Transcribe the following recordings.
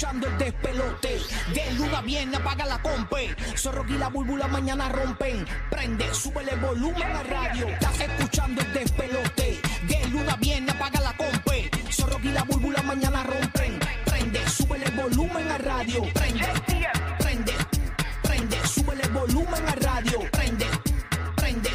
escuchando el despelote. De luna a viernes apaga la compe. Zorro y la búlbula mañana rompen. Prende, sube el volumen a radio. Estás escuchando el despelote. De luna a viernes apaga la compe. Zorro y la búlbula mañana rompen. Prende, sube el volumen a radio. Prende, prende, prende, sube el volumen a radio. Prende, prende,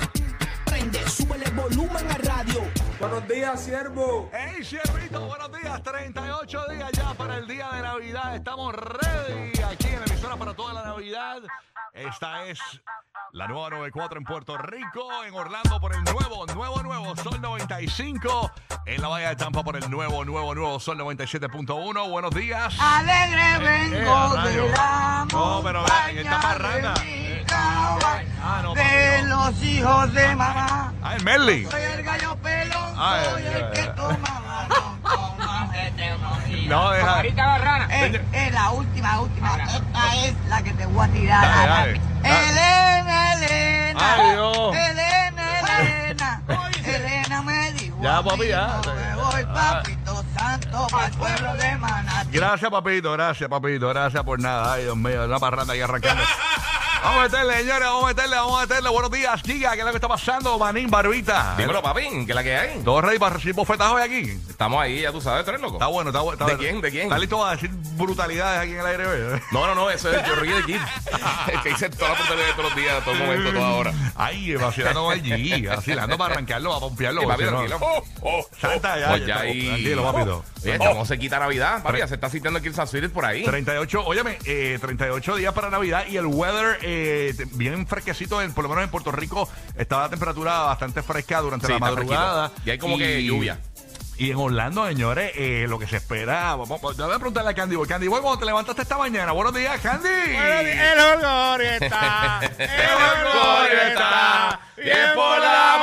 prende, sube el volumen a radio. Buenos días, siervo. Hey, Sierrito, buenos días. 38 días ya para el día de Navidad. Estamos ready aquí en la emisora para toda la Navidad. Esta es la nueva 94 en Puerto Rico, en Orlando por el nuevo, nuevo, nuevo Sol 95. En la Bahía de Tampa por el nuevo, nuevo, nuevo Sol 97.1. Buenos días. Alegre vengo eh, de rayo. la No, pero vean, esta parranda. Eh, ah, no, de los hijos de mamá. Ah, el Merlin. Soy el gallo No, deja. Es, es la última, última. Esta es la que te voy a tirar. Dale, dale. Elena, Elena. Ay, Dios. Elena, Elena. Elena me dijo. Ya, papi, ya. me voy, Ah. papito santo, para el pueblo de Manatí. Gracias, papito, gracias, papito, gracias por nada. Ay, Dios mío, una parranda ahí arrancando. Vamos a meterle, señores, vamos a meterle, vamos a meterle. Buenos días, Giga, ¿qué es lo que está pasando? Manín, Barbita. Dímelo, papi, ¿qué es la que hay? ¿Todo ready para recibir bofetas hoy aquí? Estamos ahí, ya tú sabes, tú eres loco. Está bueno, está bueno. ¿De bueno. quién? ¿De quién? ¿Está listo a decir brutalidades aquí en el aire hoy? No, no, no, eso es Jorri de Kid. El que dice toda la portería de todos los días, todo momento, toda hora. Ay, vacilando allí, vacilando para arrancarlo, para pompearlo. Papi, si no- tranquilo. Oh, oh, Santa, ya, Pues ya ahí. Tranquilo, papito. Oye, estamos cerquita a Navidad, papi, ya se está citando aquí el Spirit por ahí. 38, óyeme, eh, 38 días para Navidad y el weather eh, bien fresquecito, en- por lo menos en Puerto Rico estaba la temperatura bastante fresca durante Sí, la madrugada. Y hay como que lluvia. Y en Orlando, señores, eh, lo que se espera. Vamos, vamos, yo voy a preguntarle a Candy Boy. Candy Boy, cuando te levantaste esta mañana, buenos días, Candy. El orgullo está, el orgullo está bien por la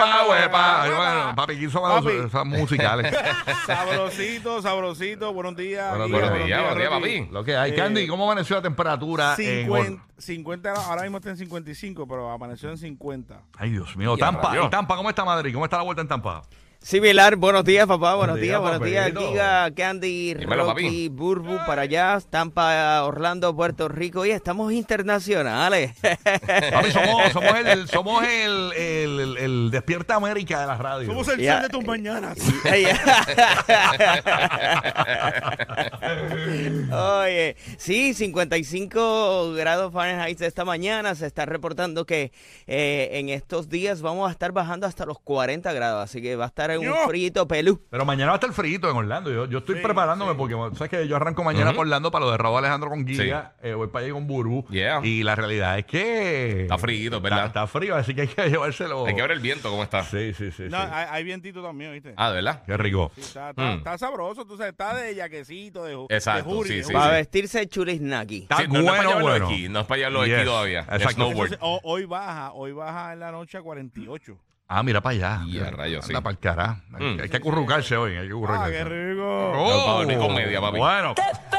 Huepa, huepa, bueno, papi, ¿quién son Papi. esas- musicales? Sabrosito, sabrosito. Buenos días. Buenos días, buenos días, buenos días, papi. Lo que hay. Eh, Candy, ¿cómo amaneció la temperatura en Or- 50, 50, ahora mismo está en 55, pero amaneció en 50. Ay, Dios mío, Tampa. ¿Y Tampa cómo está Madrid? ¿Cómo está la vuelta en Tampa? Similar, buenos días papá, buenos, Buenos días, buenos días. Giga, Candy, Dímelo, Rocky, papi. Burbu para allá, Tampa, Orlando, Puerto Rico, y estamos internacionales. Papi, somos, somos, el, somos el, el, el- el Despierta América de las radios. Somos el Ya. sol de tus mañanas. Oye, sí, 55 grados Fahrenheit esta mañana. Se está reportando que eh, en estos días vamos a estar bajando hasta los 40 grados, así que va a estar un frito pelú. Pero mañana va a estar frío en Orlando. Yo, yo estoy Sí, preparándome sí. porque, sabes que yo arranco mañana por Orlando para lo de Raúl Alejandro con Giga. eh, voy para allá con Burbu. Yeah. Y la realidad es que. Está frío, ¿verdad? Está, está frío, así que hay que llevárselo. Hay que ver el viento, ¿cómo está? Sí, sí, sí. No, sí. hay, hay vientito también, ¿viste? Ah, ¿de verdad? Qué rico. Sí, está, está, Mm. está sabroso, tú sabes, está de yaquecito, de, ju- Exacto, de sí, de sí. Para sí. vestirse chulisnaki. Está Sí, no, no es para bueno, llevarlo bueno. de esquí, no es para llevarlo de Yes, esquí todavía. de exacto. snowboard. Entonces, ho- hoy baja, hoy baja en la noche a 48. Ah, mira para allá. Y a rayos, Anda sí. para el cara. Hay, Mm. hay que acurrucarse hoy. Hay que ¡Ah, acurrucarse. qué rico! Oh, ni con media, papi. Bueno,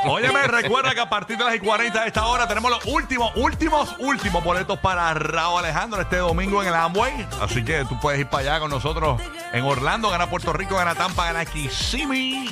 óyeme, recuerda que a partir de las 40 de esta hora tenemos los últimos, últimos, últimos boletos para Raúl Alejandro este domingo en el Amway. Así que tú puedes ir para allá con nosotros en Orlando, gana Puerto Rico, gana Tampa, gana Kissimmee.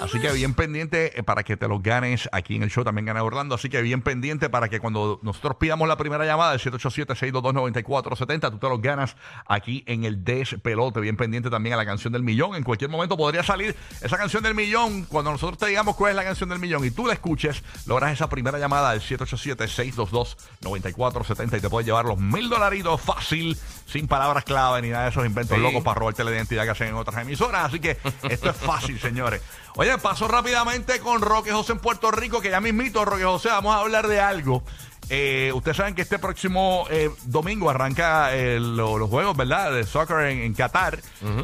Así que bien pendiente eh, para que te los ganes aquí en el show. También gana Orlando. Así que bien pendiente para que cuando nosotros pidamos la primera llamada, el 787-622-9470, tú te los ganas aquí en el Despelote. Bien pendiente también a la canción del millón. En cualquier momento podría salir esa canción del millón. Cuando nosotros te digamos cuál es la canción del millón y tú la escuches, logras esa primera llamada al 787-622-9470 y te puedes llevar los mil dolaritos fácil, sin palabras clave ni nada de esos inventos Sí. locos para robarte la identidad que hacen en otras emisoras. Así que esto es fácil, señores. Oye, paso rápidamente con Roque José en Puerto Rico, que ya mismito, Roque José, vamos a hablar de algo. Eh, ustedes saben que este próximo eh, domingo arranca eh, lo- los juegos, ¿verdad? De soccer en, en Qatar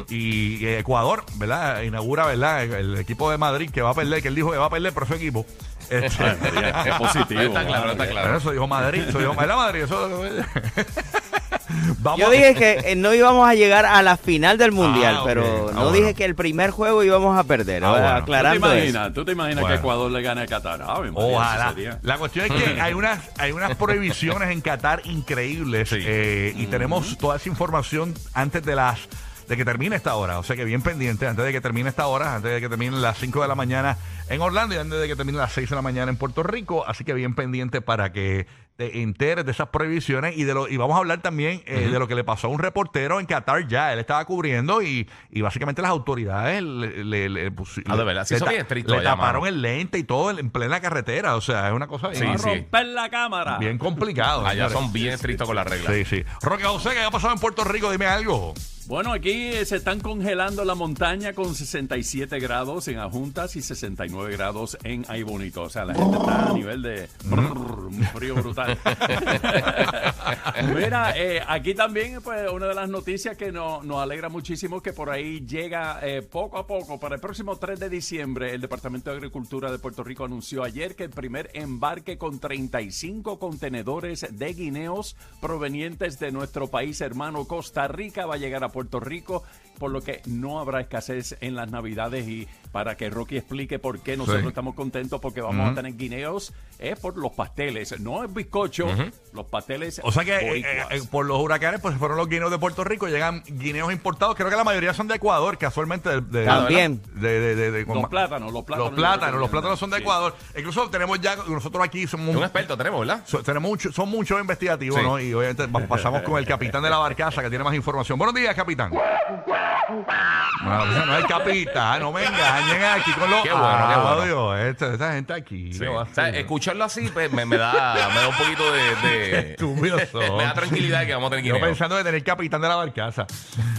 y Ecuador, ¿verdad? Inaugura, ¿verdad? El, el equipo de Madrid que va a perder, que él dijo que va a perder, pero su equipo. Este, Es positivo. Está claro, está claro. eso dijo Madrid, eso dijo ¿verdad, Madrid. Eso, Vamos Yo dije que no íbamos a llegar a la final del mundial, Ah, ok. pero Ah, no bueno. dije que el primer juego íbamos a perder. Ah, ¿verdad? bueno. ¿Tú te Aclarando eso. ¿tú te imaginas Bueno. que Ecuador le gane a Qatar? Ojalá. La cuestión es que hay unas, hay unas prohibiciones en Qatar increíbles Sí. eh, y tenemos toda esa información antes de las de que termine esta hora. O sea que bien pendiente, antes de que termine esta hora, antes de que termine las 5 de la mañana en Orlando y antes de que termine las 6 de la mañana en Puerto Rico. Así que bien pendiente para que te enteres de esas prohibiciones y de lo y vamos a hablar también eh, de lo que le pasó a un reportero en Qatar ya. Él estaba cubriendo y, y básicamente las autoridades le, le, le Ah, de verdad, sí le ta- le taparon el lente y todo en plena carretera. O sea, es una cosa Sí, bien, sí. Romper la cámara. bien complicado. Allá señores. son bien estrictos con las reglas. Sí, sí. Roque José, ¿qué ha pasado en Puerto Rico? Dime algo. Bueno, aquí eh, se están congelando la montaña con 67 grados en Ajuntas y 69 grados en Ay Bonito. O sea, la gente está a nivel de brrr, un frío brutal. Mira, eh, aquí también, pues, una de las noticias que no- nos alegra muchísimo que por ahí llega eh, poco a poco, para el próximo 3 de diciembre, el Departamento de Agricultura de Puerto Rico anunció ayer que el primer embarque con 35 contenedores de guineos provenientes de nuestro país hermano Costa Rica va a llegar a Puerto Rico, por lo que no habrá escasez en las navidades y para que Rocky explique por qué nosotros Sí. estamos contentos porque vamos a tener guineos, es por los pasteles, no es bizcocho, los pasteles O sea que eh, eh, eh, por los huracanes, pues fueron los guineos de Puerto Rico, llegan guineos importados. Creo que la mayoría son de Ecuador, casualmente. De, de- También. De, de- de- de- con- Los plátanos, los plátanos. Los plátanos, los plátanos son de Sí. Ecuador. Incluso tenemos ya, nosotros aquí somos Un experto tenemos, ¿verdad? So- tenemos mucho, son muchos investigativos, Sí. ¿no? Y obviamente pasamos con el capitán de la barcaza que tiene más información. Buenos días, capitán. No, ese no es el capitán, no me engañen aquí con los Qué bueno, qué bueno. audios. Esta, esta gente aquí. Escucharlo así pues, me, me da, me da un poquito de. de- me da tranquilidad que vamos a tener Yo pensando en tener capitán de la barcaza.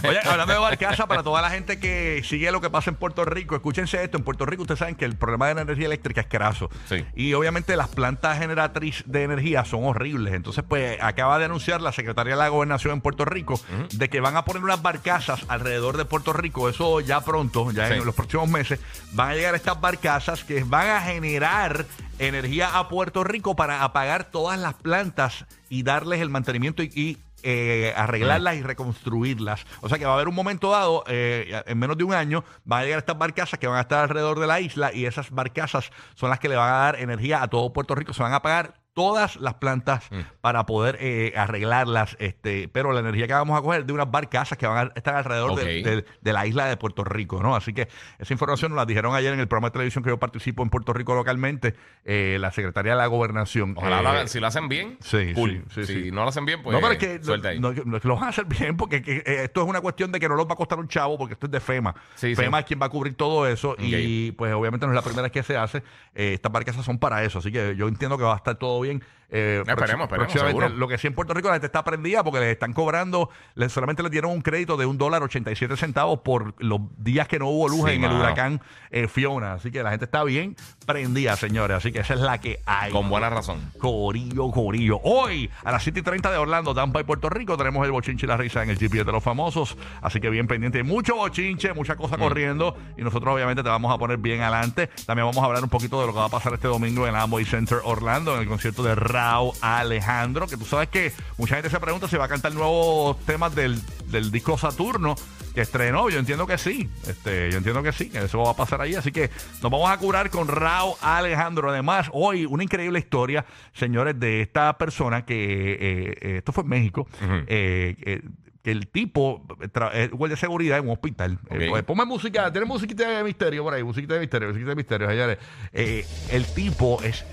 Oye, hablando de barcaza, para toda la gente que sigue lo que pasa en Puerto Rico, escúchense esto. En Puerto Rico ustedes saben que el problema de la energía eléctrica es craso. Sí. Y obviamente las plantas generatrices de energía son horribles. Entonces, pues acaba de anunciar la Secretaría de la Gobernación en Puerto Rico de que van a poner unas barcazas alrededor de Puerto Rico. Eso ya pronto, ya Sí. en los próximos meses, van a llegar estas barcazas que van a generar energía a Puerto Rico para apagar todas las plantas y darles el mantenimiento y, eh, arreglarlas y reconstruirlas. O sea que va a haber un momento dado, eh, en menos de un año, van a llegar estas barcazas que van a estar alrededor de la isla y esas barcazas son las que le van a dar energía a todo Puerto Rico. Se van a apagar todas las plantas para poder eh, arreglarlas, este, pero la energía que vamos a coger de unas barcazas que van a estar alrededor de- Ok. de, de la isla de Puerto Rico, ¿no? Así que esa información nos la dijeron ayer en el programa de televisión que yo participo en Puerto Rico localmente, eh, la Secretaría de la Gobernación. Ojalá Eh, hagan. Si lo hacen bien, sí, cool. sí, sí, si no lo hacen bien, pues. no, pero es que, no, lo van a hacer bien porque que, eh, esto es una cuestión de que no los va a costar un chavo porque esto es de FEMA. FEMA es quien va a cubrir todo eso y pues obviamente no es la primera vez que se hace. Eh, estas barcazas son para eso, así que yo entiendo que va a estar todo bien. Eh, Esperemos, esperemos. Lo que sí en Puerto Rico la gente está prendida porque le están cobrando, le, solamente le dieron un crédito de un dólar 87 centavos por los días que no hubo luz Sí, en el huracán eh, Fiona. Así que la gente está bien prendida, señores. Así que esa es la que hay. Con buena razón. Corillo, Corillo. Hoy, a las 7 y 30 de Orlando, Tampa y Puerto Rico, tenemos el bochinche y la risa en el GPS de los famosos. Así que bien pendiente. Mucho bochinche, mucha Mm. cosa corriendo. Y nosotros, obviamente, te vamos a poner bien adelante. También vamos a hablar un poquito de lo que va a pasar este domingo en Amway Center Orlando, en el concierto de Rao Alejandro. Que tú sabes que mucha gente se pregunta si va a cantar nuevos temas del, del disco Saturno que estrenó. Yo entiendo que sí. Este, yo entiendo que sí, que eso va a pasar ahí. Así que nos vamos a curar con Rao Alejandro. Además, hoy una increíble historia, señores, de esta persona que eh, eh, esto fue en México. eh, eh, que el tipo es guardia de seguridad en un hospital. Eh, Ok. pues, ponme música, tiene musiquita de misterio por ahí, musiquita de misterio, musiquita de misterio, señores. El tipo es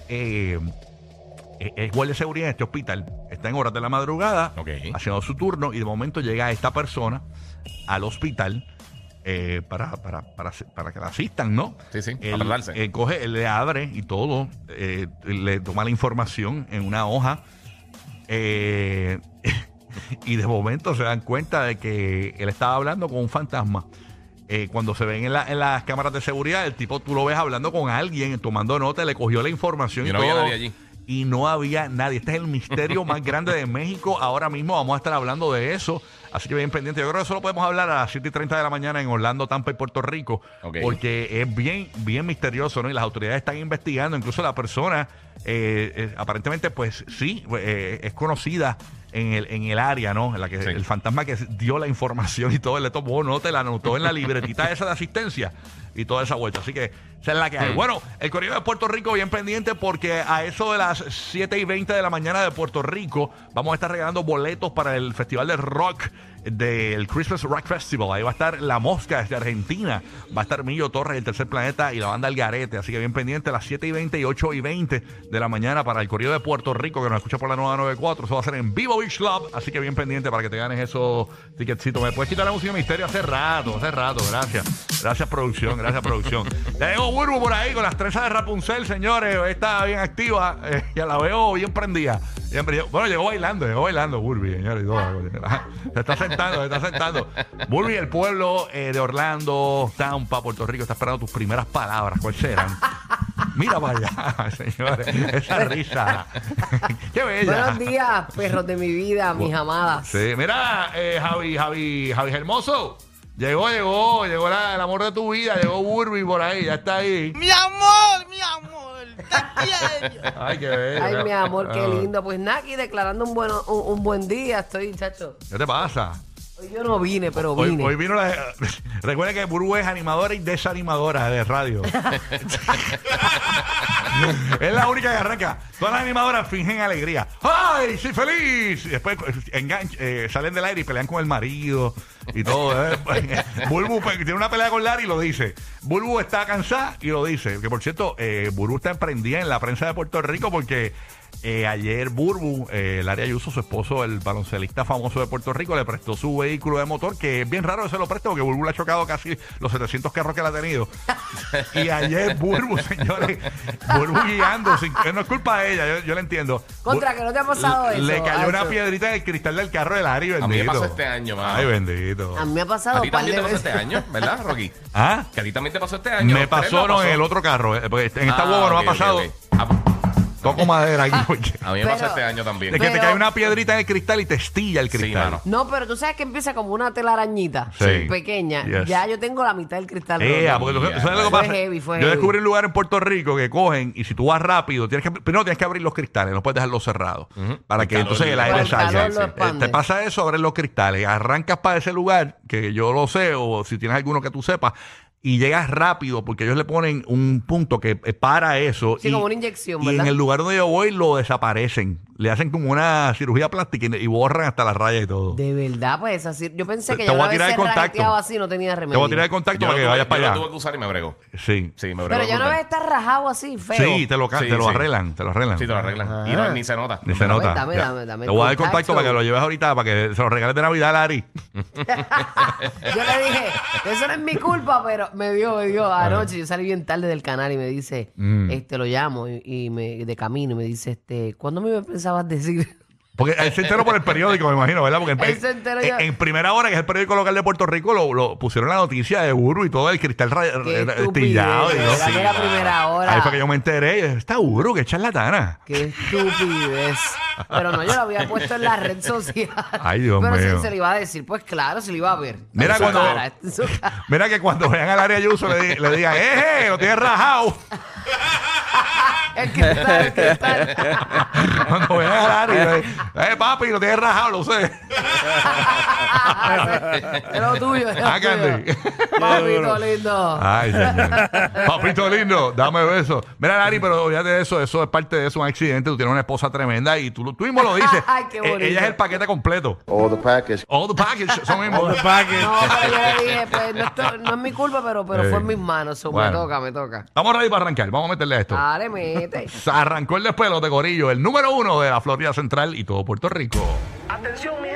es- es guardia de seguridad en este hospital. Está en horas de la madrugada, haciendo su turno, y de momento llega esta persona al hospital eh, para, para, para, para que la asistan, ¿no? Sí, sí, Él, él coge, él le abre y todo, eh, le toma la información en una hoja. eh, y de momento se dan cuenta de que él estaba hablando con un fantasma. Eh, cuando se ven en, la- en las cámaras de seguridad, el tipo tú lo ves hablando con alguien, tomando nota, le cogió la información y, Y no había todo, nadie allí. Y no había nadie. Este es el misterio más grande de México. Ahora mismo vamos a estar hablando de eso. Así que bien pendiente. Yo creo que eso lo podemos hablar a las 7 y 30 de la mañana en Orlando, Tampa y Puerto Rico. Porque es bien, bien misterioso, ¿no? Y las autoridades están investigando. Incluso la persona, eh, eh, aparentemente, pues sí, eh, es conocida en el, en el área, ¿no? En la que Sí. el fantasma que dio la información y todo, él le tomó nota, la anotó en la libretita esa de asistencia. Y toda esa vuelta. Así que esa es la que hay. Bueno, el Correo de Puerto Rico bien pendiente porque a eso de las 7 y 20 de la mañana de Puerto Rico vamos a estar regalando boletos para el Festival de Rock del Christmas Rock Festival. Ahí va a estar La Mosca desde Argentina, va a estar Millo Torres, el tercer planeta y la banda El Garete. Así que bien pendiente a las 7 y 20 y 8 y 20 de la mañana para el Correo de Puerto Rico que nos escucha por la nueva 94. Eso va a ser en Vivo Beach Club. Así que bien pendiente para que te ganes esos ticketcitos. Me puedes quitar la música de misterio hace rato, hace rato. Gracias. Gracias, producción. Gracias, producción. Ya llegó Burbu por ahí con las trenzas de Rapunzel, señores. Está bien activa. Eh, ya la veo bien prendida. Bueno, llegó bailando, llegó bailando Burby, señores. y todo. Se está sentando, se está sentando. Burby, el pueblo eh, de Orlando, Tampa, Puerto Rico, está esperando tus primeras palabras. ¿Cuáles serán? Mira para allá, señores. Esa risa. Qué bella. Buenos días, perros de mi vida, mis amadas. Sí, mira, eh, Javi, Javi, Javi Hermoso. Llegó, llegó, llegó la- el amor de tu vida, llegó Burby por ahí, ya está ahí. Mi amor, mi amor, te quiero. Ay, qué bello. Ay, mi amor, qué Ah. lindo. Pues aquí declarando un, bueno, un, un buen día. Estoy, chacho. ¿Qué te pasa? Hoy yo no vine, pero Hoy, vine. hoy vino la. Recuerda que Burbu es animadora y desanimadora de radio. es la única que arranca. Todas las animadoras fingen alegría. ¡Ay, soy feliz! Y después eh, salen del aire y pelean con el marido y todo. ¿eh? Burbu pues, tiene una pelea con Larry y lo dice. Burbu está cansada y lo dice. Que por cierto, eh, Burbu está emprendida en la prensa de Puerto Rico porque. Eh, ayer Burbu, eh, Larry Ayuso, su esposo, el baloncelista famoso de Puerto Rico, le prestó su vehículo de motor, que es bien raro que se lo preste porque Burbu le ha chocado casi los 700 carros que él ha tenido. y ayer Burbu, señores, Burbu guiando, sin- que no es culpa de ella, yo, yo la entiendo. Contra, Bur- que no te ha pasado Le eso, cayó una Hacho. piedrita en el cristal del carro de Larry, bendito. A mí me pasó este año, mano. Ay, bendito. A mí me ha A pasado ti un par también te pasó este año, ¿verdad, Rocky? ¿Ah? Que a ti también te pasó este año. Me ¿Ustedes pasó, no, pasó? en el otro carro. eh, en esta Ah, huevo no ok, me ha pasado. Ah, Toco madera aquí. porque- a mí me Pero- este año también. Es que te Pero- cae una piedrita en el cristal y te estilla el Sí, cristal. mano. No, pero tú sabes que empieza como una telarañita Sí. pequeña. Yes. Ya yo tengo la mitad del cristal. Roto. porque tú- Yeah. ¿sabes lo que Fue pasa? heavy, fue Yo heavy. descubrí un lugar en Puerto Rico que cogen y si tú vas rápido, tienes que primero tienes que abrir los cristales, no puedes dejarlos cerrados para El que calor entonces el aire El calor salga. lo Eh, expande. te pasa eso, abres los cristales, arrancas para ese lugar que yo lo sé o si tienes alguno que tú sepas y llegas rápido porque ellos le ponen un punto que para eso Sí, y, como una inyección, y ¿verdad? en el lugar donde yo voy lo desaparecen, le hacen como una cirugía plástica y, y borran hasta las rayas y todo. De verdad, pues así. Yo pensé Te- que te ya voy una a vez tirar se el contacto. rajeteaba así no tenía Te remedio. voy a tirar el contacto Yo para que tuve- vayas para yo lo allá. tuve que usar y me bregó. Sí. Sí, me bregó. Pero ya no brutal. debe estar rajado así, feo. Sí, te lo, ca- Sí, te lo sí. arreglan, te lo arreglan. Sí, te lo arreglan. Y no, ni se nota. Ni se Dame, nota. dame, Ya. dame, dame Te voy a dar el contacto. contacto para que lo lleves ahorita, para que se lo regales de Navidad a Larry. Yo le dije, eso no es mi culpa, pero me dio, me dio anoche. Yo salí bien tarde del canal y me dice, Mm. este, lo llamo y, y me, de camino y me dice, este, ¿cuándo me pensabas decir? Porque él se enteró por el periódico, me imagino, ¿verdad? Porque en, Él se enteró en- ya. en primera hora, que es el periódico local de Puerto Rico, lo, lo pusieron la noticia de Uru y todo, el cristal ra- Qué ra- estillado. y estupidez, todo. ¿verdad que era primera hora. Ahí fue que yo me enteré. Está Uru, que charlatana. Qué estupidez. Pero no, yo lo había puesto en la red social. Ay, Dios Pero mío. se, se le iba a decir, pues claro, se le iba a ver. Mira En su cuando- cara, en su cara. Mira que cuando vean al área Ayuso le, di- le digan, ¡eh, lo tienes rajado! El cristal, el cristal. Cuando vean al área, le digan, ¡eh, papi, lo tienes rajado! Lo sé. Es lo tuyo, es lo Ah, tuyo. Papito lindo. Ay, señor. Papito lindo, dame beso. Mira, Lari, pero olvídate de eso, eso es parte de eso, un accidente. Tú tienes una esposa tremenda y tú, tú mismo lo dices. Ay, qué bonito. ella es el paquete completo. All the package. All the package, son mismos. All the package. No, pero yo le dije, pues no, esto- no es mi culpa, pero, pero fue en mis manos. so, Bueno. Me toca, me toca. Estamos ready para arrancar, vamos a meterle a esto. Dale, mete. Se Arrancó el despelote, Corillo, el número uno de la Florida Central y todo Puerto Rico. Atención mi